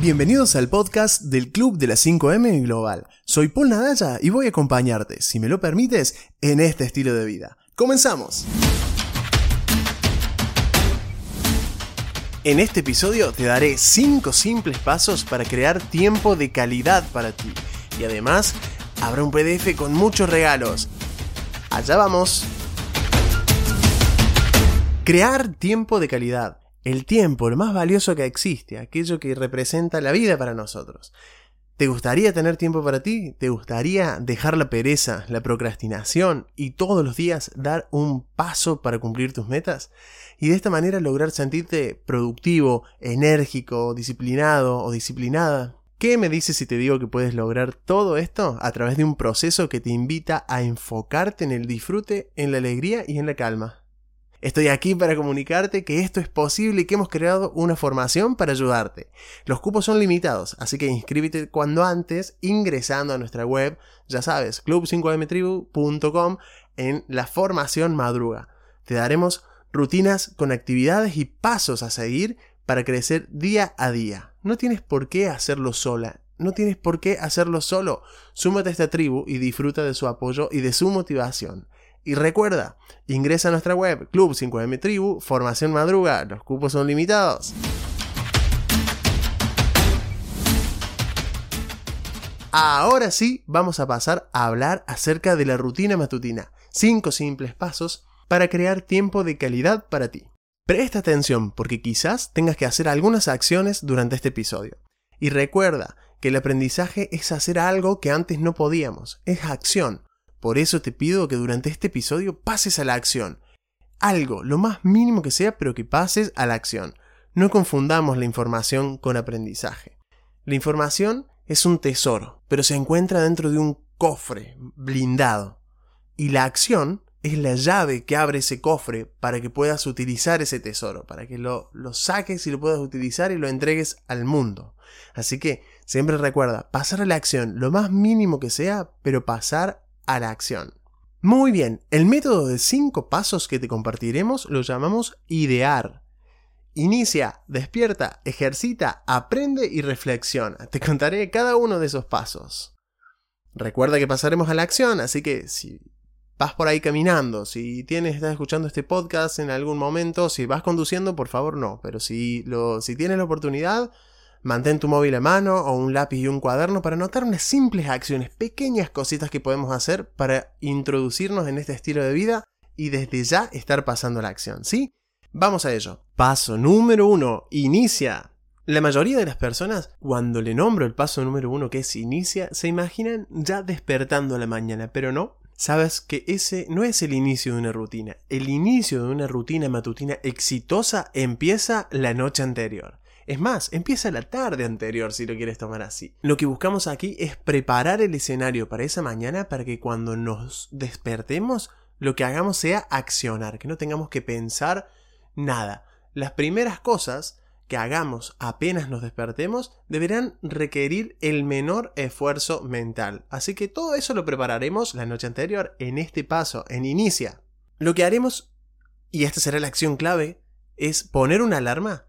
Bienvenidos al podcast del Club de las 5M Global. Soy Paul Nadalla y voy a acompañarte, si me lo permites, en este estilo de vida. ¡Comenzamos! En este episodio te daré 5 simples pasos para crear tiempo de calidad para ti. Y además, habrá un PDF con muchos regalos. Allá vamos. Crear tiempo de calidad. El tiempo, lo más valioso que existe, aquello que representa la vida para nosotros. ¿Te gustaría tener tiempo para ti? ¿Te gustaría dejar la pereza, la procrastinación y todos los días dar un paso para cumplir tus metas? Y de esta manera lograr sentirte productivo, enérgico, disciplinado o disciplinada. ¿Qué me dices si te digo que puedes lograr todo esto a través de un proceso que te invita a enfocarte en el disfrute, en la alegría y en la calma? Estoy aquí para comunicarte que esto es posible y que hemos creado una formación para ayudarte. Los cupos son limitados, así que inscríbete cuando antes ingresando a nuestra web, ya sabes, club5mtribu.com en la formación madruga. Te daremos rutinas con actividades y pasos a seguir para crecer día a día. No tienes por qué hacerlo sola, no tienes por qué hacerlo solo. Súmate a esta tribu y disfruta de su apoyo y de su motivación. Y recuerda, ingresa a nuestra web, Club 5M Tribu, Formación Madruga, los cupos son limitados. Ahora sí, vamos a pasar a hablar acerca de la rutina matutina. 5 simples pasos para crear tiempo de calidad para ti. Presta atención porque quizás tengas que hacer algunas acciones durante este episodio. Y recuerda que el aprendizaje es hacer algo que antes no podíamos, es acción. Por eso te pido que durante este episodio pases a la acción. Algo, lo más mínimo que sea, pero que pases a la acción. No confundamos la información con aprendizaje. La información es un tesoro, pero se encuentra dentro de un cofre blindado. Y la acción es la llave que abre ese cofre para que puedas utilizar ese tesoro, para que lo, saques y lo puedas utilizar y lo entregues al mundo. Así que siempre recuerda, pasar a la acción, lo más mínimo que sea, pero pasar a la acción. Muy bien, el método de 5 pasos que te compartiremos lo llamamos idear. Inicia, despierta, ejercita, aprende y reflexiona. Te contaré cada uno de esos pasos. Recuerda que pasaremos a la acción, así que si vas por ahí caminando, si tienes, estás escuchando este podcast en algún momento, si vas conduciendo, por favor no, pero si, lo, si tienes la oportunidad, Mantén tu móvil a mano o un lápiz y un cuaderno para notar unas simples acciones, pequeñas cositas que podemos hacer para introducirnos en este estilo de vida y desde ya estar pasando la acción, ¿sí? Vamos a ello. Paso número uno, inicia. La mayoría de las personas, cuando le nombro el paso número uno que es inicia, se imaginan ya despertando a la mañana, pero no. Sabes que ese no es el inicio de una rutina. El inicio de una rutina matutina exitosa empieza la noche anterior. Es más, empieza la tarde anterior si lo quieres tomar así. Lo que buscamos aquí es preparar el escenario para esa mañana para que cuando nos despertemos lo que hagamos sea accionar, que no tengamos que pensar nada. Las primeras cosas que hagamos apenas nos despertemos deberán requerir el menor esfuerzo mental. Así que todo eso lo prepararemos la noche anterior en este paso, en inicia. Lo que haremos, y esta será la acción clave, es poner una alarma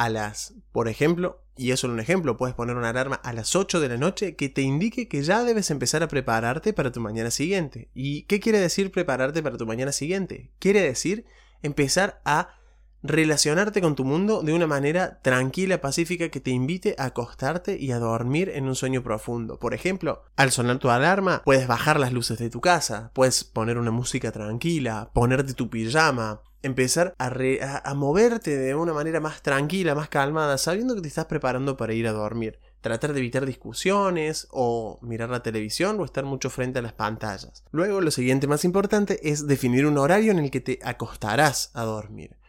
a las, por ejemplo, y eso es un ejemplo, puedes poner una alarma a las 8 de la noche que te indique que ya debes empezar a prepararte para tu mañana siguiente. ¿Y qué quiere decir prepararte para tu mañana siguiente? Quiere decir empezar a relacionarte con tu mundo de una manera tranquila, pacífica, que te invite a acostarte y a dormir en un sueño profundo. Por ejemplo, al sonar tu alarma, puedes bajar las luces de tu casa, puedes poner una música tranquila, ponerte tu pijama, empezar a, moverte de una manera más tranquila, más calmada, sabiendo que te estás preparando para ir a dormir. Tratar de evitar discusiones o mirar la televisión o estar mucho frente a las pantallas. Luego, lo siguiente más importante es definir un horario en el que te acostarás a dormir.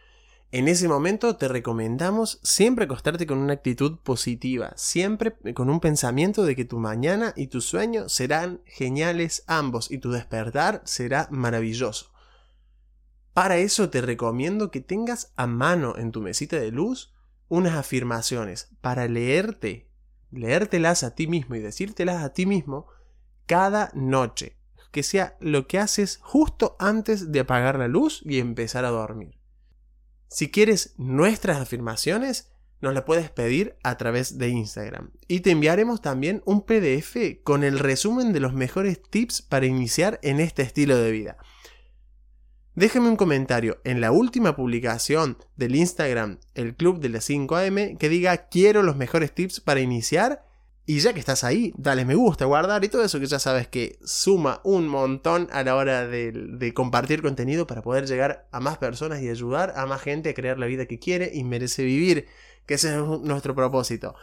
En ese momento te recomendamos siempre acostarte con una actitud positiva, siempre con un pensamiento de que tu mañana y tu sueño serán geniales ambos y tu despertar será maravilloso. Para eso te recomiendo que tengas a mano en tu mesita de luz unas afirmaciones para leerte, leértelas a ti mismo y decírtelas a ti mismo cada noche. Que sea lo que haces justo antes de apagar la luz y empezar a dormir. Si quieres nuestras afirmaciones, nos la puedes pedir a través de Instagram. Y te enviaremos también un PDF con el resumen de los mejores tips para iniciar en este estilo de vida. Déjame un comentario en la última publicación del Instagram, el Club de las 5am, que diga quiero los mejores tips para iniciar. Y ya que estás ahí, dale me gusta, guardar y todo eso que ya sabes que suma un montón a la hora de, compartir contenido para poder llegar a más personas y ayudar a más gente a crear la vida que quiere y merece vivir que ese es nuestro propósito.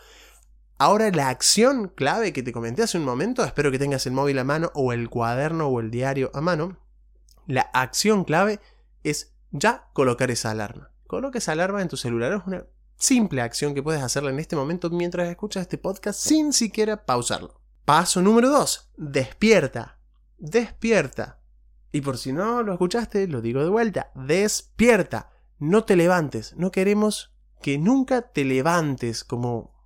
Ahora la acción clave que te comenté hace un momento, espero que tengas el móvil a mano o el cuaderno o el diario a mano. La acción clave es ya colocar esa alarma. Coloca esa alarma en tu celular. Es una simple acción que puedes hacerla en este momento mientras escuchas este podcast sin siquiera pausarlo. Paso número 2. Despierta. Despierta. Y por si no lo escuchaste, lo digo de vuelta. Despierta. No te levantes. No queremos que nunca te levantes como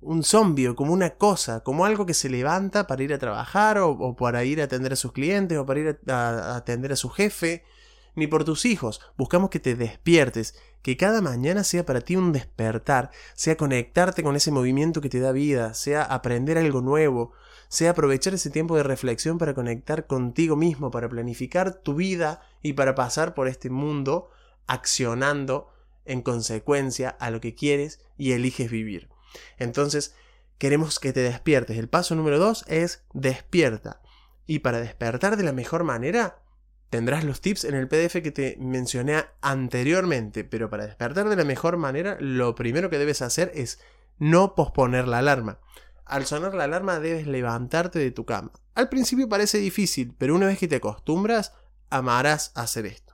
un zombie como una cosa, como algo que se levanta para ir a trabajar o, para ir a atender a sus clientes o para ir a, atender a su jefe, ni por tus hijos. Buscamos que te despiertes, que cada mañana sea para ti un despertar, sea conectarte con ese movimiento que te da vida, sea aprender algo nuevo, sea aprovechar ese tiempo de reflexión para conectar contigo mismo, para planificar tu vida y para pasar por este mundo accionando en consecuencia a lo que quieres y eliges vivir. Entonces, queremos que te despiertes. El paso número dos es despierta. Y para despertar de la mejor manera, tendrás los tips en el PDF que te mencioné anteriormente. Pero para despertar de la mejor manera, lo primero que debes hacer es no posponer la alarma. Al sonar la alarma debes levantarte de tu cama. Al principio parece difícil, pero una vez que te acostumbras, amarás hacer esto.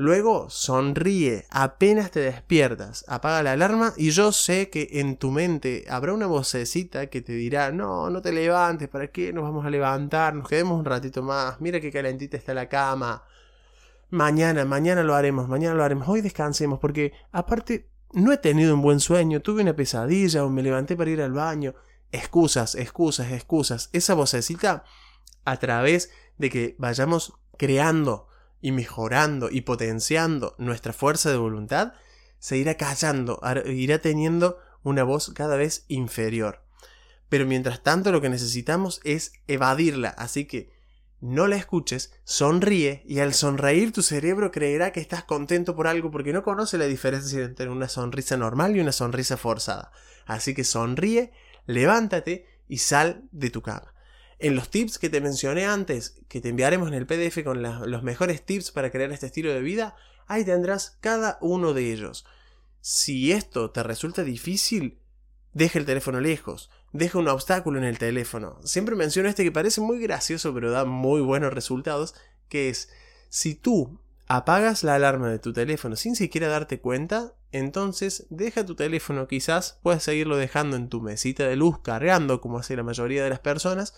Luego sonríe apenas te despiertas, apaga la alarma y yo sé que en tu mente habrá una vocecita que te dirá, no, no te levantes, ¿para qué nos vamos a levantar? Nos quedemos un ratito más, mira qué calentita está la cama. Mañana, mañana lo haremos, mañana lo haremos, hoy descansemos porque aparte no he tenido un buen sueño, tuve una pesadilla o me levanté para ir al baño. Excusas, excusas, excusas. Esa vocecita a través de que vayamos creando y mejorando y potenciando nuestra fuerza de voluntad, se irá callando, irá teniendo una voz cada vez inferior. Pero mientras tanto lo que necesitamos es evadirla, así que no la escuches, sonríe y al sonreír tu cerebro creerá que estás contento por algo porque no conoce la diferencia entre una sonrisa normal y una sonrisa forzada. Así que sonríe, levántate y sal de tu cama. En los tips que te mencioné antes, que te enviaremos en el PDF con los mejores tips para crear este estilo de vida, ahí tendrás cada uno de ellos. Si esto te resulta difícil, deja el teléfono lejos, deja un obstáculo en el teléfono. Siempre menciono este que parece muy gracioso pero da muy buenos resultados, que es, si tú apagas la alarma de tu teléfono sin siquiera darte cuenta, entonces deja tu teléfono quizás, puedes seguirlo dejando en tu mesita de luz cargando como hace la mayoría de las personas,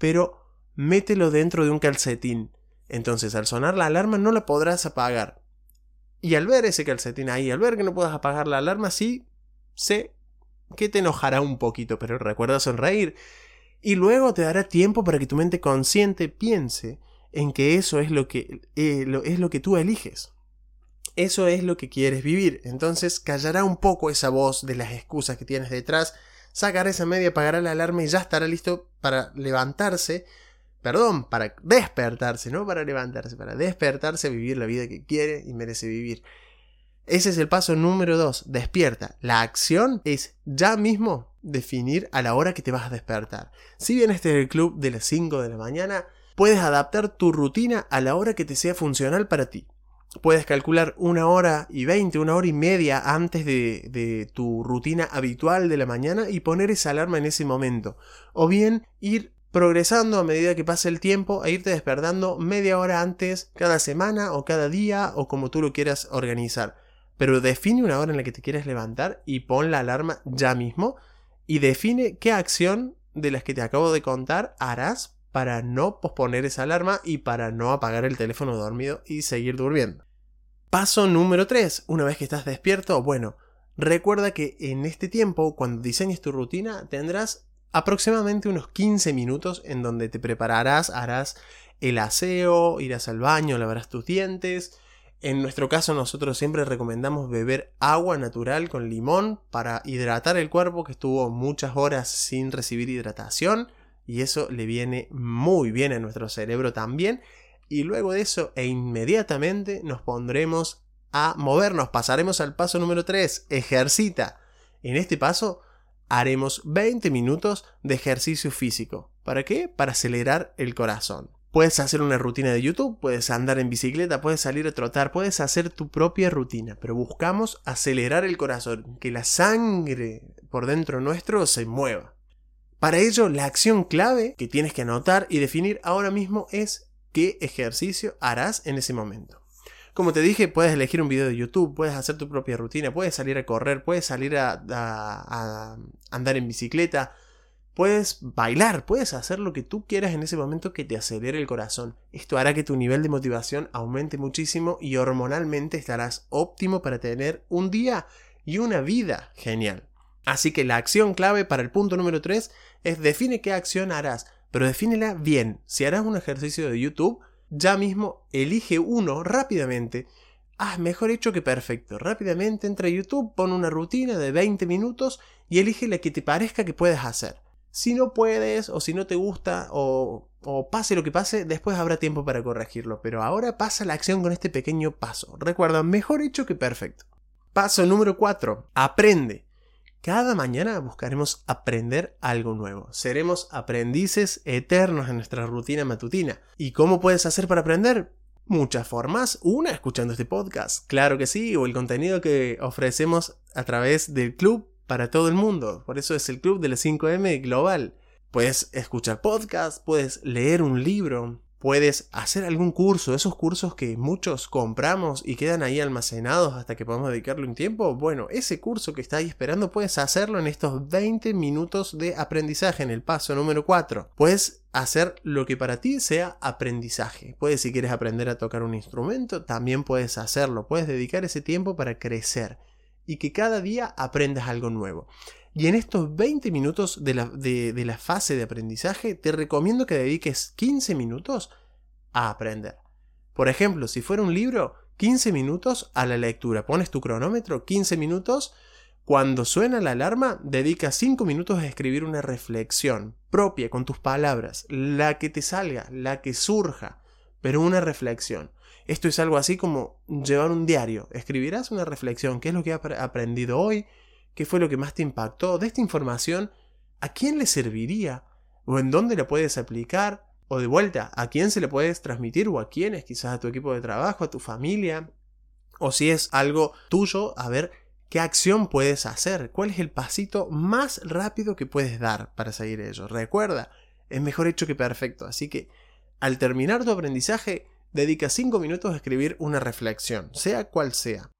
pero mételo dentro de un calcetín. Entonces al sonar la alarma no la podrás apagar. Y al ver ese calcetín ahí, al ver que no puedas apagar la alarma, sí, sé que te enojará un poquito, pero recuerda sonreír. Y luego te dará tiempo para que tu mente consciente piense en que eso es lo que, eh, es lo que tú eliges. Eso es lo que quieres vivir. Entonces callará un poco esa voz de las excusas que tienes detrás sacará esa media, apagará la alarma y ya estará listo para levantarse. Perdón, para despertarse, no para levantarse, para despertarse vivir la vida que quiere y merece vivir. Ese es el paso número 2, despierta. La acción es ya mismo definir a la hora que te vas a despertar. Si bien este es el club de las 5 de la mañana, puedes adaptar tu rutina a la hora que te sea funcional para ti puedes calcular una hora y veinte, una hora y media antes de, tu rutina habitual de la mañana y poner esa alarma en ese momento. O bien ir progresando a medida que pasa el tiempo e irte despertando media hora antes cada semana o cada día o como tú lo quieras organizar. Pero define una hora en la que te quieres levantar y pon la alarma ya mismo y define qué acción de las que te acabo de contar harás para no posponer esa alarma y para no apagar el teléfono dormido y seguir durmiendo. Paso número 3. Una vez que estás despierto, bueno, recuerda que en este tiempo, cuando diseñes tu rutina, tendrás aproximadamente unos 15 minutos en donde te prepararás, harás el aseo, irás al baño, lavarás tus dientes, En nuestro caso nosotros siempre recomendamos beber agua natural con limón para hidratar el cuerpo que estuvo muchas horas sin recibir hidratación y eso le viene muy bien a nuestro cerebro también. Y luego de eso e inmediatamente nos pondremos a movernos, pasaremos al paso número 3, ejercita. En este paso haremos 20 minutos de ejercicio físico. ¿Para qué? Para acelerar el corazón. Puedes hacer una rutina de YouTube, puedes andar en bicicleta, puedes salir a trotar, puedes hacer tu propia rutina, pero buscamos acelerar el corazón, que la sangre por dentro nuestro se mueva. Para ello, la acción clave que tienes que anotar y definir ahora mismo es qué ejercicio harás en ese momento. Como te dije, puedes elegir un video de YouTube, puedes hacer tu propia rutina, puedes salir a correr, puedes salir a, andar en bicicleta, Puedes bailar, puedes hacer lo que tú quieras en ese momento que te acelere el corazón. Esto hará que tu nivel de motivación aumente muchísimo y hormonalmente estarás óptimo para tener un día y una vida genial. Así que la acción clave para el punto número 3 es define qué acción harás, pero defínela bien. Si harás un ejercicio de YouTube, ya mismo elige uno rápidamente. Ah, mejor hecho que perfecto. Rápidamente entra a YouTube, pon una rutina de 20 minutos y elige la que te parezca que puedes hacer. Si no puedes o si no te gusta o, pase lo que pase, después habrá tiempo para corregirlo. Pero ahora pasa la acción con este pequeño paso. Recuerda, mejor hecho que perfecto. Paso número 4. Aprende. Cada mañana buscaremos aprender algo nuevo. Seremos aprendices eternos en nuestra rutina matutina. ¿Y cómo puedes hacer para aprender? Muchas formas. Una, escuchando este podcast. Claro que sí, o el contenido que ofrecemos a través del club para todo el mundo. Por eso es el club de las 5M global. Puedes escuchar podcasts, puedes leer un libro, puedes hacer algún curso, esos cursos que muchos compramos y quedan ahí almacenados hasta que podamos dedicarle un tiempo. Bueno, ese curso que está ahí esperando puedes hacerlo en estos 20 minutos de aprendizaje en el paso número 4. Puedes hacer lo que para ti sea aprendizaje. Puedes si quieres aprender a tocar un instrumento, también puedes hacerlo. Puedes dedicar ese tiempo para crecer y que cada día aprendas algo nuevo. Y en estos 20 minutos de la, fase de aprendizaje, te recomiendo que dediques 15 minutos a aprender. Por ejemplo, si fuera un libro, 15 minutos a la lectura. Pones tu cronómetro, 15 minutos. Cuando suena la alarma, dedica 5 minutos a escribir una reflexión propia con tus palabras, la que te salga, la que surja, pero una reflexión. Esto es algo así como llevar un diario. Escribirás una reflexión. ¿Qué es lo que has aprendido hoy? ¿Qué fue lo que más te impactó? De esta información, ¿a quién le serviría? ¿O en dónde la puedes aplicar? O de vuelta, ¿a quién se le puedes transmitir? ¿O a quiénes? Quizás a tu equipo de trabajo, a tu familia. O si es algo tuyo, a ver qué acción puedes hacer. ¿Cuál es el pasito más rápido que puedes dar para seguir ello? Recuerda, es mejor hecho que perfecto. Así que al terminar tu aprendizaje, dedica 5 minutos a escribir una reflexión, sea cual sea.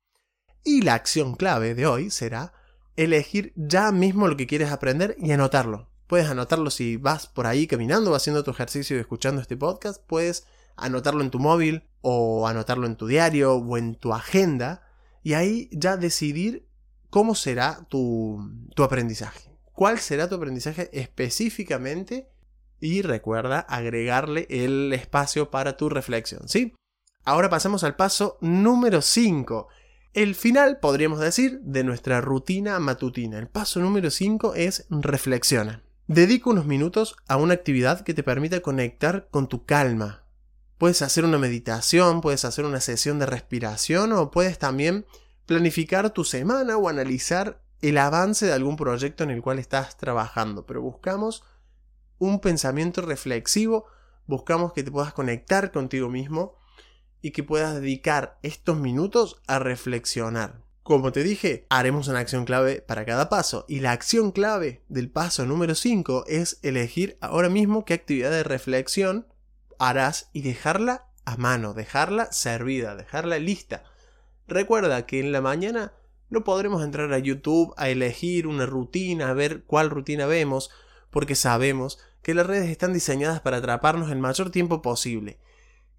Y la acción clave de hoy será elegir ya mismo lo que quieres aprender y anotarlo. Puedes anotarlo si vas por ahí caminando haciendo tu ejercicio y escuchando este podcast. Puedes anotarlo en tu móvil o anotarlo en tu diario o en tu agenda y ahí ya decidir cómo será tu, tu aprendizaje. ¿Cuál será tu aprendizaje específicamente y recuerda agregarle el espacio para tu reflexión, ¿sí? Ahora pasamos al paso número 5. El final, podríamos decir, de nuestra rutina matutina. El paso número 5 es reflexiona. Dedica unos minutos a una actividad que te permita conectar con tu calma. Puedes hacer una meditación, puedes hacer una sesión de respiración o puedes también planificar tu semana o analizar el avance de algún proyecto en el cual estás trabajando. Pero buscamos un pensamiento reflexivo, buscamos que te puedas conectar contigo mismo y que puedas dedicar estos minutos a reflexionar. Como te dije, haremos una acción clave para cada paso y la acción clave del paso número 5 es elegir ahora mismo qué actividad de reflexión harás y dejarla a mano, dejarla servida, dejarla lista. Recuerda que en la mañana no podremos entrar a YouTube a elegir una rutina, a ver cuál rutina vemos, porque sabemos que las redes están diseñadas para atraparnos el mayor tiempo posible.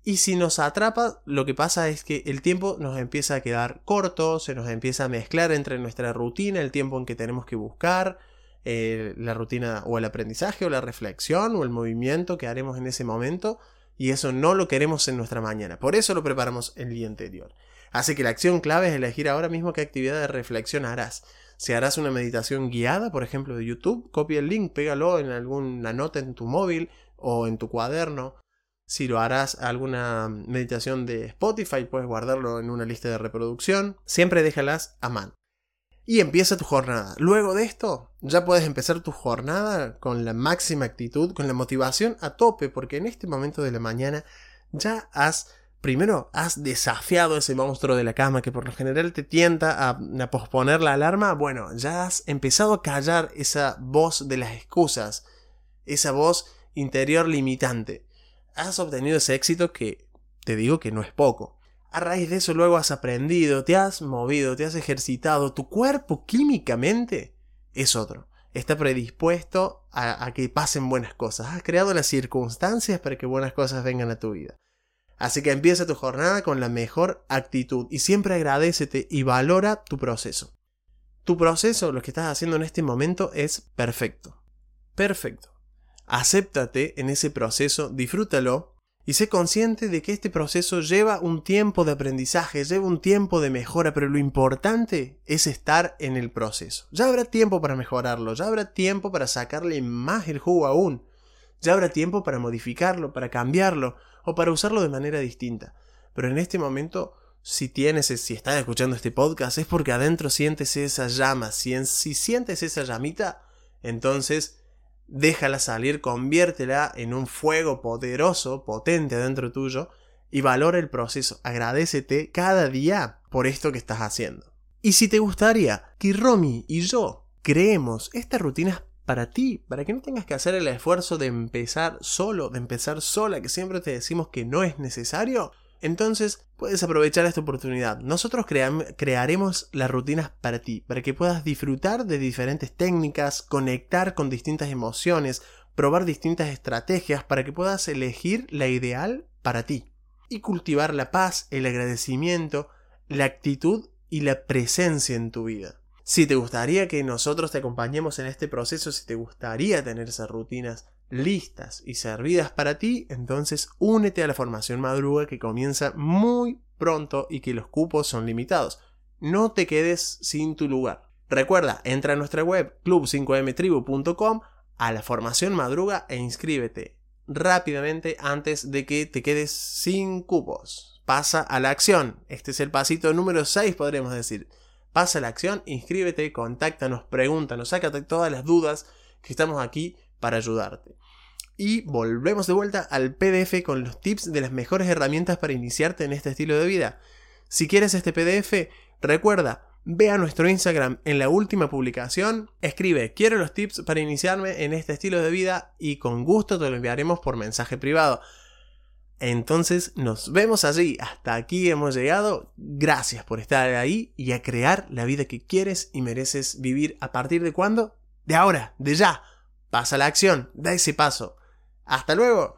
Y si nos atrapa, lo que pasa es que el tiempo nos empieza a quedar corto, se nos empieza a mezclar entre nuestra rutina, el tiempo en que tenemos que buscar, eh, la rutina o el aprendizaje o la reflexión o el movimiento que haremos en ese momento, y eso no lo queremos en nuestra mañana. Por eso lo preparamos el día anterior. Así que la acción clave es elegir ahora mismo qué actividad de reflexión harás. Si harás una meditación guiada, por ejemplo, de YouTube, copia el link, pégalo en alguna nota en tu móvil o en tu cuaderno. Si lo harás alguna meditación de Spotify, puedes guardarlo en una lista de reproducción. Siempre déjalas a mano. Y empieza tu jornada. Luego de esto, ya puedes empezar tu jornada con la máxima actitud, con la motivación a tope, porque en este momento de la mañana ya has primero has desafiado ese monstruo de la cama que por lo general te tienta a, a, posponer la alarma, bueno, ya has empezado a callar esa voz de las excusas, esa voz interior limitante has obtenido ese éxito que te digo que no es poco. A raíz de eso luego has aprendido, te has movido, te has ejercitado, tu cuerpo químicamente es otro. Está predispuesto a, que pasen buenas cosas. Has creado las circunstancias para que buenas cosas vengan a tu vida. Así que empieza tu jornada con la mejor actitud y siempre agradecete y valora tu proceso. Tu proceso, lo que estás haciendo en este momento, es perfecto. Perfecto acéptate en ese proceso, disfrútalo y sé consciente de que este proceso lleva un tiempo de aprendizaje, lleva un tiempo de mejora, pero lo importante es estar en el proceso. Ya habrá tiempo para mejorarlo, ya habrá tiempo para sacarle más el jugo aún, ya habrá tiempo para modificarlo, para cambiarlo o para usarlo de manera distinta. Pero en este momento, si tienes, si estás escuchando este podcast, es porque adentro sientes esa llama. Si, si sientes esa llamita, entonces déjala salir, conviértela en un fuego poderoso, potente dentro tuyo, y valora el proceso. Agradecete cada día por esto que estás haciendo. Y si te gustaría que Romy y yo creemos estas rutinas para ti, para que no tengas que hacer el esfuerzo de empezar solo, de empezar sola, que siempre te decimos que no es necesario, entonces puedes aprovechar esta oportunidad. Nosotros crearemos las rutinas para ti, para que puedas disfrutar de diferentes técnicas, conectar con distintas emociones, probar distintas estrategias para que puedas elegir la ideal para ti. Y cultivar la paz, el agradecimiento, la actitud y la presencia en tu vida. Si te gustaría que nosotros te acompañemos en este proceso, si te gustaría tener esas rutinas listas y servidas para ti, entonces únete a la formación madruga que comienza muy pronto y que los cupos son limitados. No te quedes sin tu lugar. Recuerda, entra a nuestra web club5mtribu.com a la formación madruga e inscríbete rápidamente antes de que te quedes sin cupos. Pasa a la acción. Este es el pasito número 6, podríamos decir. Pasa a la acción, inscríbete, contáctanos, pregúntanos, sácate todas las dudas que estamos aquí para ayudarte. Y volvemos de vuelta al PDF con los tips de las mejores herramientas para iniciarte en este estilo de vida. Si quieres este PDF, recuerda, ve a nuestro Instagram en la última publicación, escribe quiero los tips para iniciarme en este estilo de vida y con gusto te lo enviaremos por mensaje privado. Entonces nos vemos allí. Hasta aquí hemos llegado. Gracias por estar ahí y a crear la vida que quieres y mereces vivir a partir de cuándo? De ahora, de ya. Pasa la acción, da ese paso. Hasta luego.